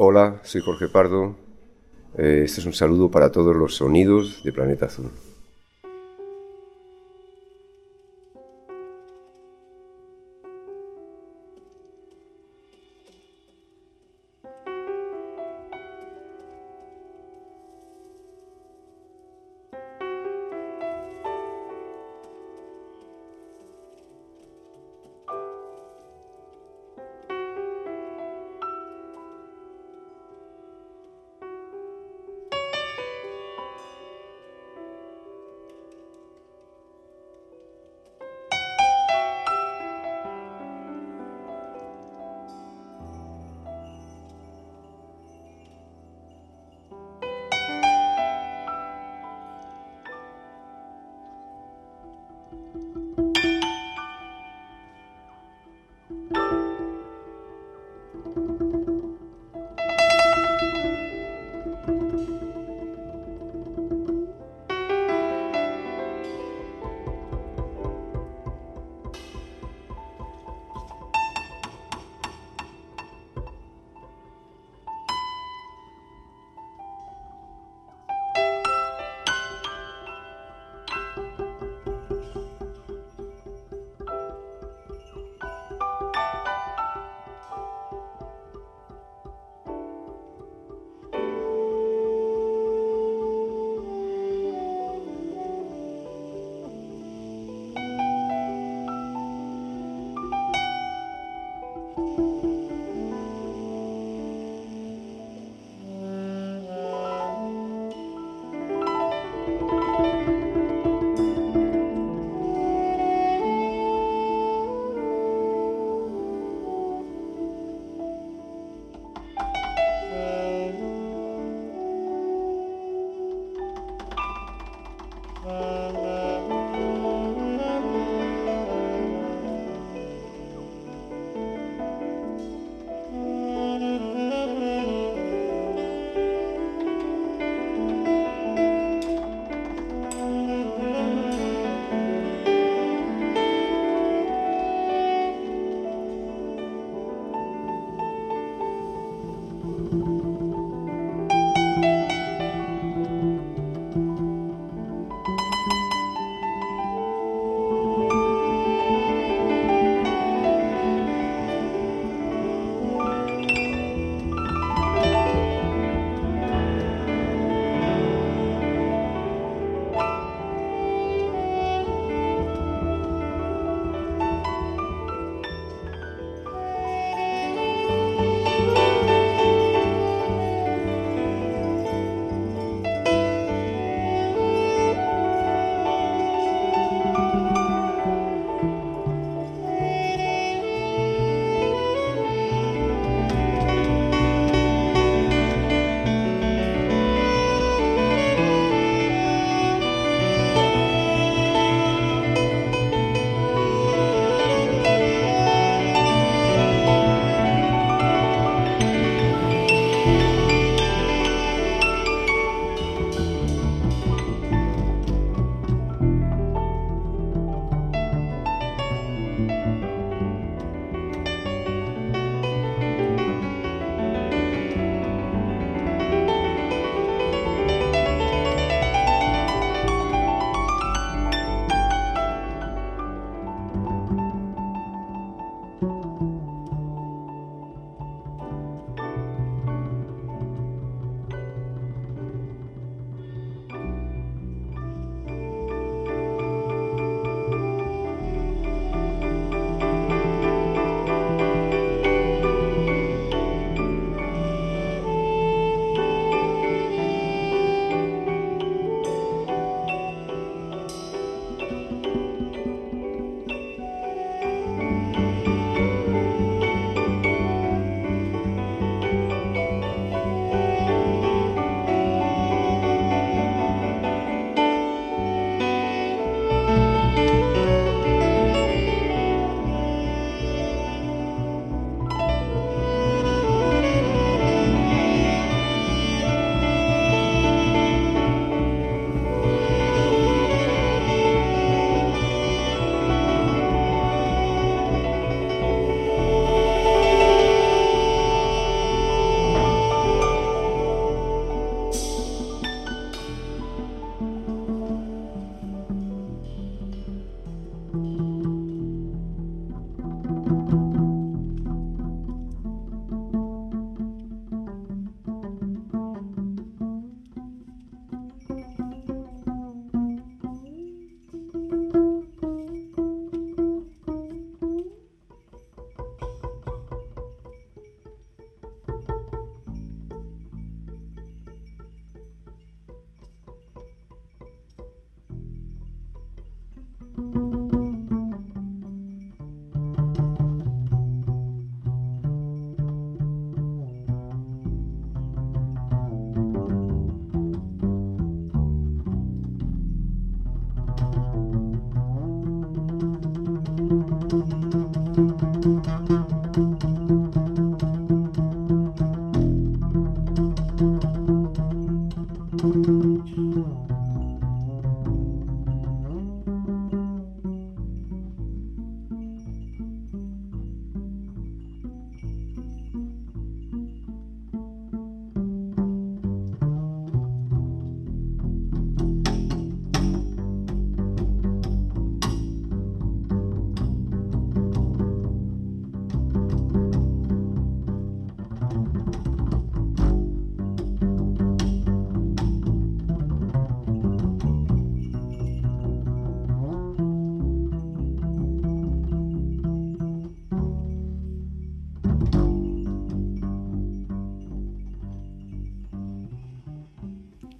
Hola, soy Jorge Pardo. Eh, este es un saludo para todos los sonidos de Planeta Azul.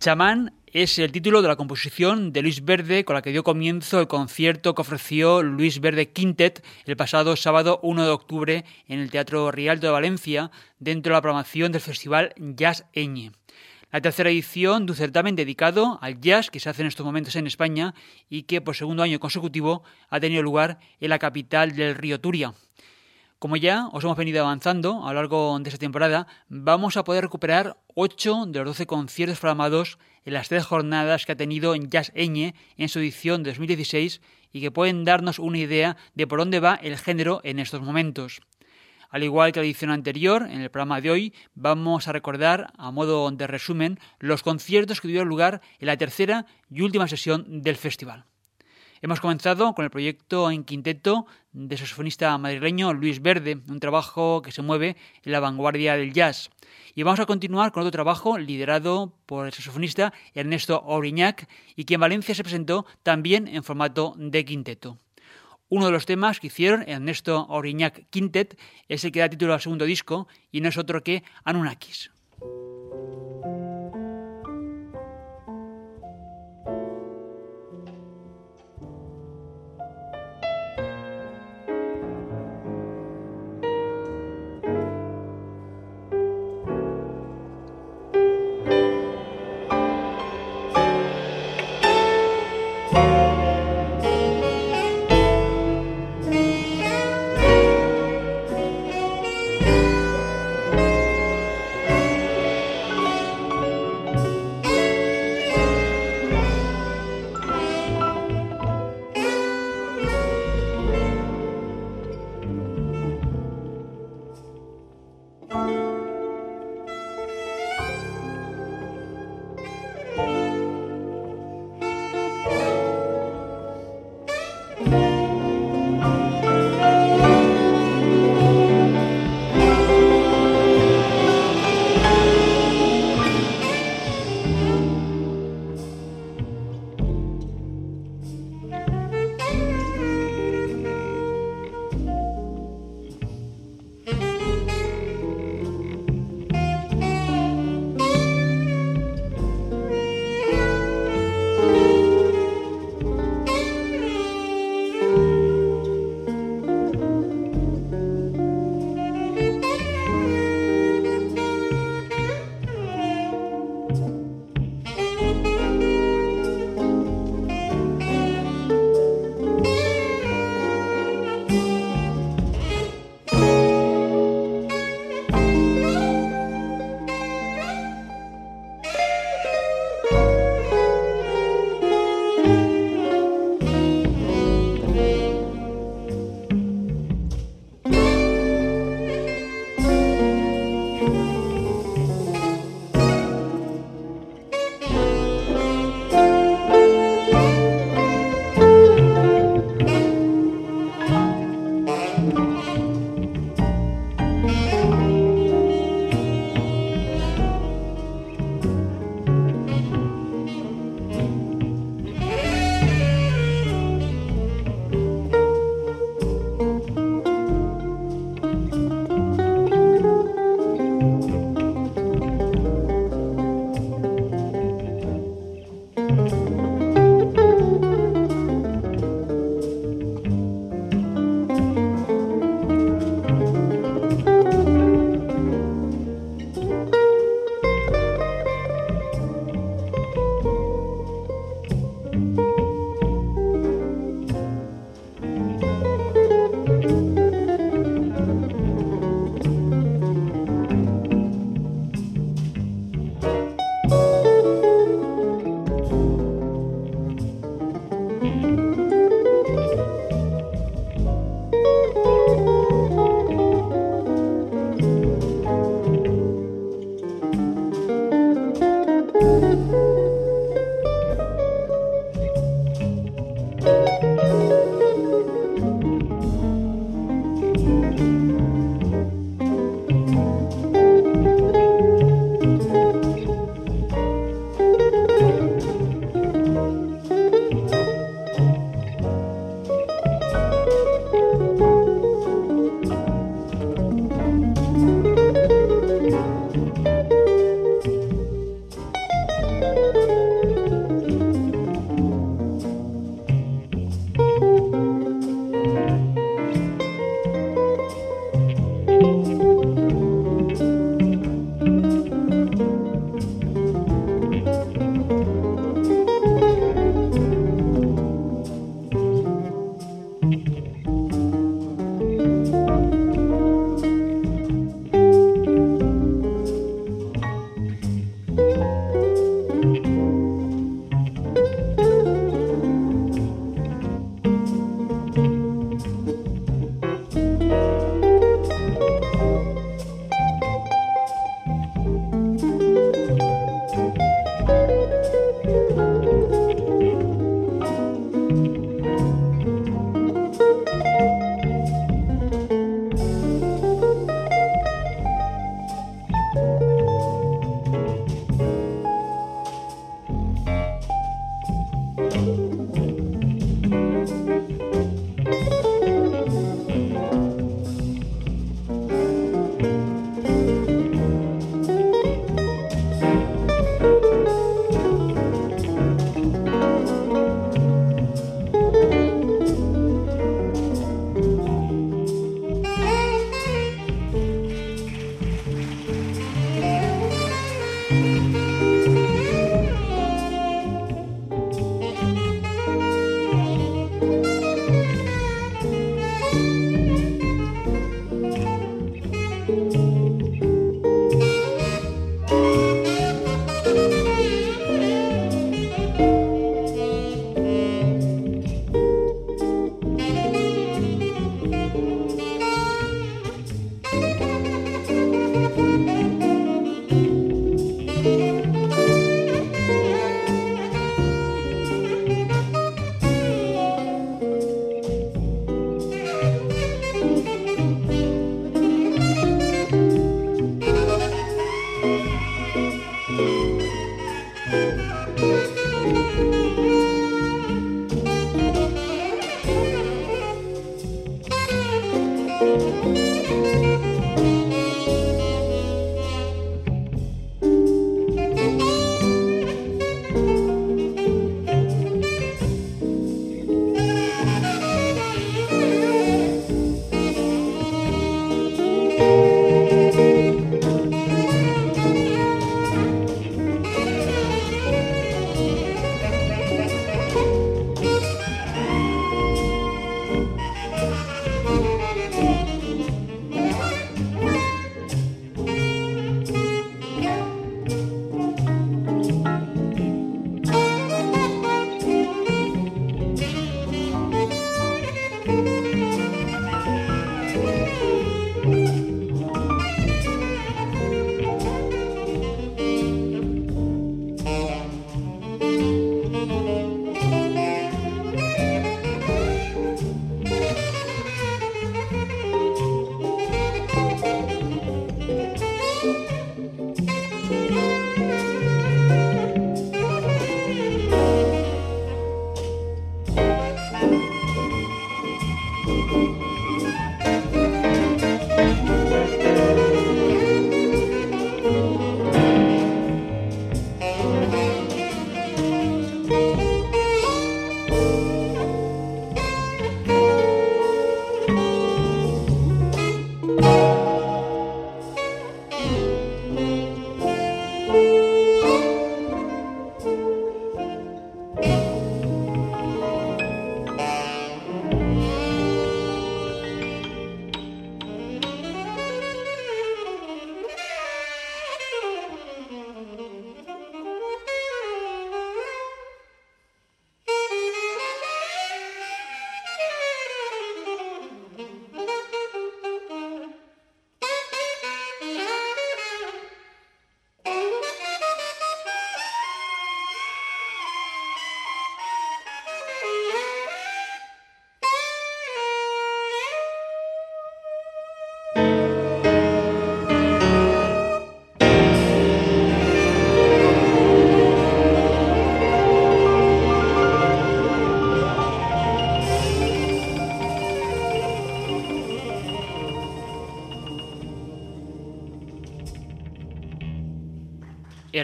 Chamán es el título de la composición de Luis Verde con la que dio comienzo el concierto que ofreció Luis Verde Quintet el pasado sábado 1 de octubre en el Teatro Rialto de Valencia dentro de la programación del Festival Jazz Eñe. La tercera edición de un certamen dedicado al jazz que se hace en estos momentos en España y que por segundo año consecutivo ha tenido lugar en la capital del río Turia. Como ya os hemos venido avanzando a lo largo de esta temporada, vamos a poder recuperar 8 de los 12 conciertos programados en las tres jornadas que ha tenido en Jazz Eñe en su edición de 2016 y que pueden darnos una idea de por dónde va el género en estos momentos. Al igual que la edición anterior, en el programa de hoy vamos a recordar, a modo de resumen, los conciertos que tuvieron lugar en la tercera y última sesión del festival. Hemos comenzado con el proyecto en quinteto de saxofonista madrileño Luis Verde, un trabajo que se mueve en la vanguardia del jazz. Y vamos a continuar con otro trabajo liderado por el saxofonista Ernesto Auriñac y que en Valencia se presentó también en formato de quinteto. Uno de los temas que hicieron Ernesto Auriñac Quintet es el que da título al segundo disco y no es otro que Anunnakis.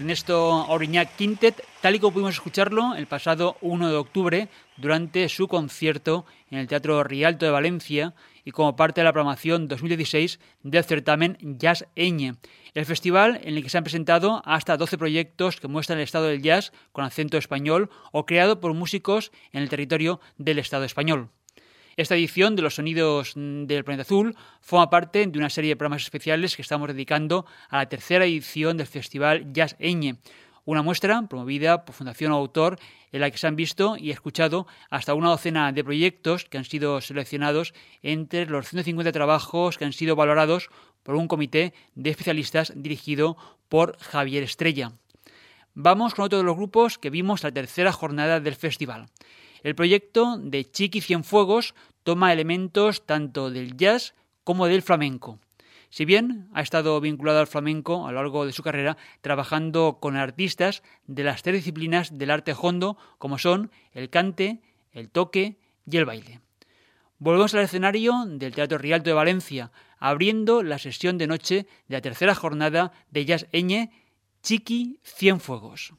Ernesto Auriñac Quintet, tal y como pudimos escucharlo el pasado 1 de octubre durante su concierto en el Teatro Rialto de Valencia y como parte de la programación 2016 del certamen Jazz Eñe, el festival en el que se han presentado hasta 12 proyectos que muestran el estado del jazz con acento español o creado por músicos en el territorio del Estado español. Esta edición de los sonidos del planeta azul forma parte de una serie de programas especiales que estamos dedicando a la tercera edición del Festival Jazz Eñe, una muestra promovida por Fundación Autor en la que se han visto y escuchado hasta una docena de proyectos que han sido seleccionados entre los 150 trabajos que han sido valorados por un comité de especialistas dirigido por Javier Estrella. Vamos con otro de los grupos que vimos la tercera jornada del festival. El proyecto de Chiqui Cienfuegos toma elementos tanto del jazz como del flamenco. Si bien ha estado vinculado al flamenco a lo largo de su carrera, trabajando con artistas de las tres disciplinas del arte hondo, como son el cante, el toque y el baile. Volvemos al escenario del Teatro Rialto de Valencia, abriendo la sesión de noche de la tercera jornada de Jazz Eñe, Chiqui Cienfuegos.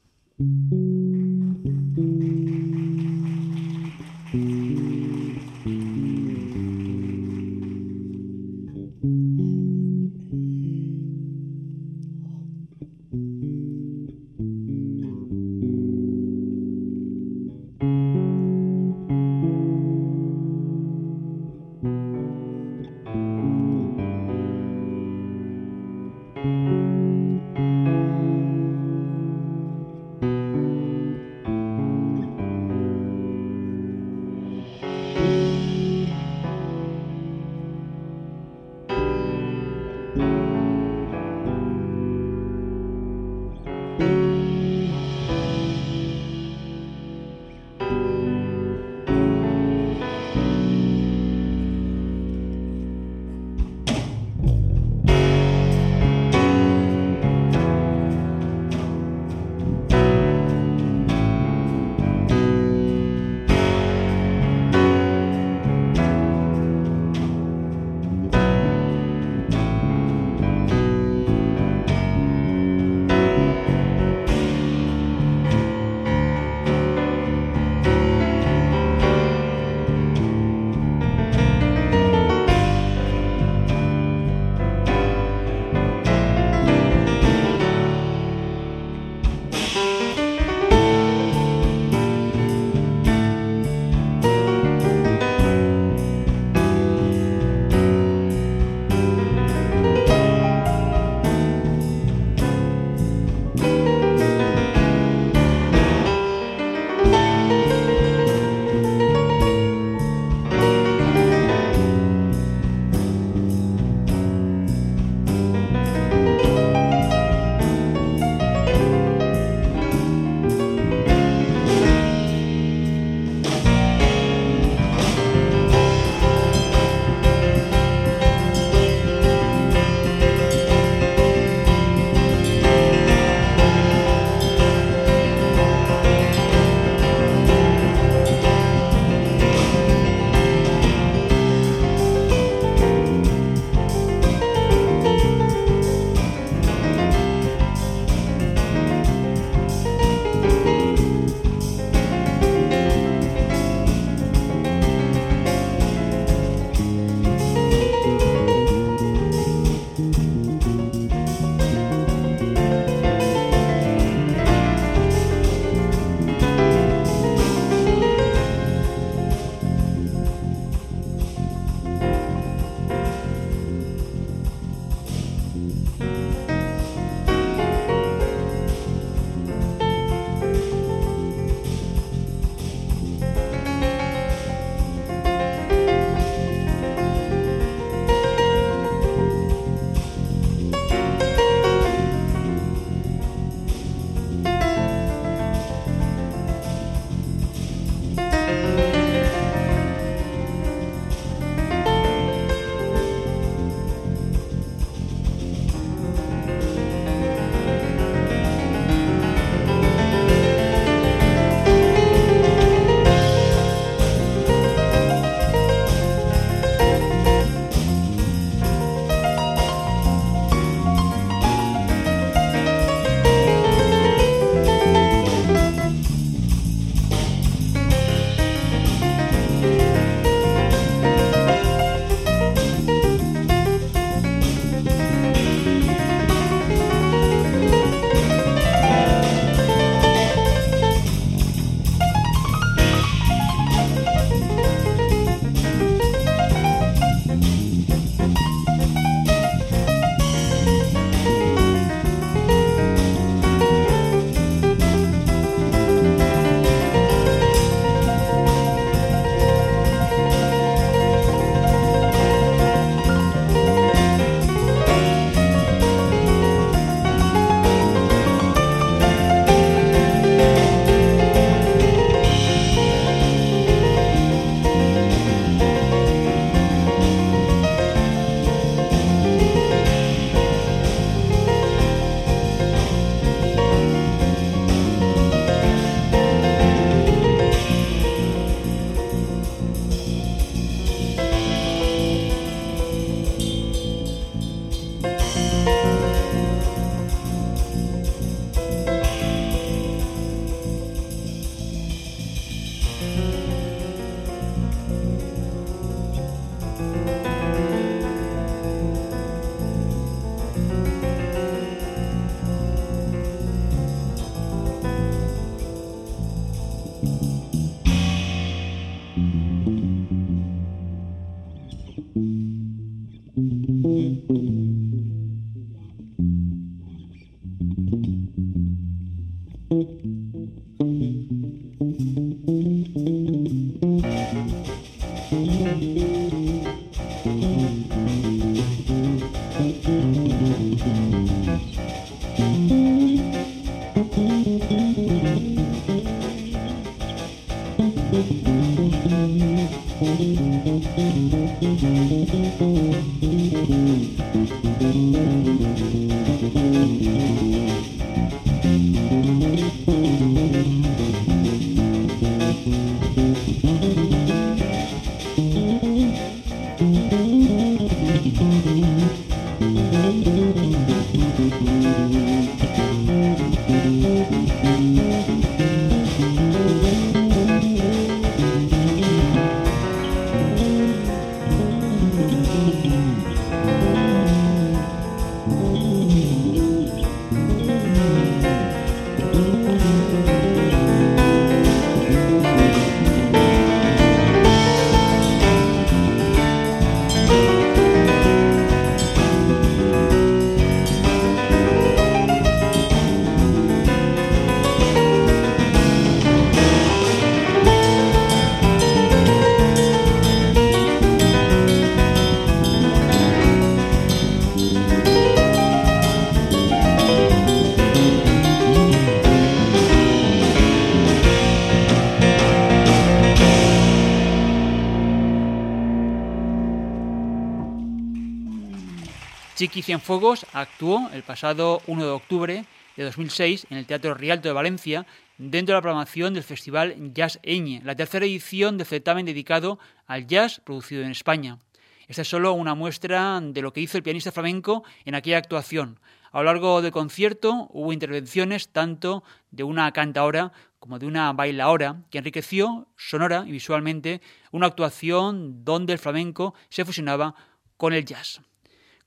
Chiqui Cienfuegos actuó el pasado 1 de octubre de 2006 en el Teatro Rialto de Valencia dentro de la programación del Festival Jazz Eñe, la tercera edición del certamen dedicado al jazz producido en España. Esta es solo una muestra de lo que hizo el pianista flamenco en aquella actuación. A lo largo del concierto hubo intervenciones tanto de una cantaora como de una bailaora que enriqueció sonora y visualmente una actuación donde el flamenco se fusionaba con el jazz.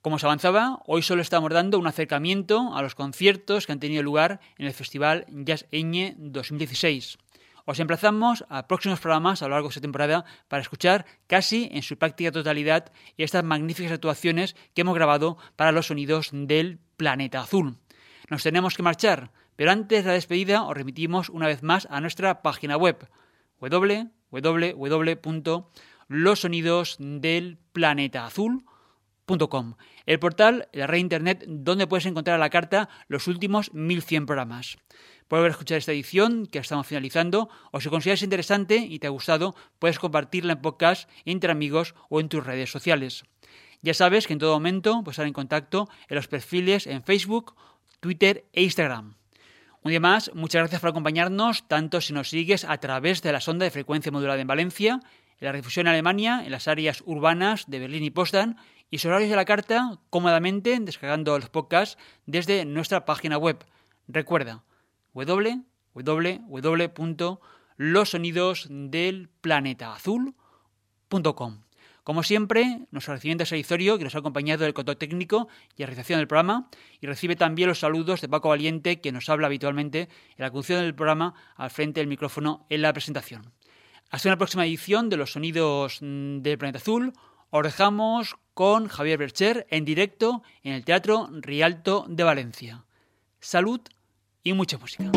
Como se avanzaba, hoy solo estamos dando un acercamiento a los conciertos que han tenido lugar en el Festival Jazz Eñe 2016. Os emplazamos a próximos programas a lo largo de esta temporada para escuchar casi en su práctica totalidad estas magníficas actuaciones que hemos grabado para los sonidos del planeta azul. Nos tenemos que marchar, pero antes de la despedida os remitimos una vez más a nuestra página web www.losonidosdelplanetaazul.com el portal, la red internet donde puedes encontrar a la carta los últimos 1100 programas. Puedes escuchar esta edición que estamos finalizando o si consideras interesante y te ha gustado, puedes compartirla en podcast entre amigos o en tus redes sociales. Ya sabes que en todo momento puedes estar en contacto en los perfiles en Facebook, Twitter e Instagram. Un día más, muchas gracias por acompañarnos, tanto si nos sigues a través de la sonda de frecuencia modulada en Valencia, en la difusión en Alemania, en las áreas urbanas de Berlín y Potsdam, y su horarios de la carta cómodamente descargando los podcasts desde nuestra página web. Recuerda www.losonidosdelplanetaazul.com. Como siempre, nuestro recibimiento es Editorio, que nos ha acompañado del control técnico y la realización del programa, y recibe también los saludos de Paco Valiente, que nos habla habitualmente en la conducción del programa al frente del micrófono en la presentación. Hasta una próxima edición de los sonidos del planeta azul. Os dejamos con Javier Bercher en directo en el Teatro Rialto de Valencia. Salud y mucha música.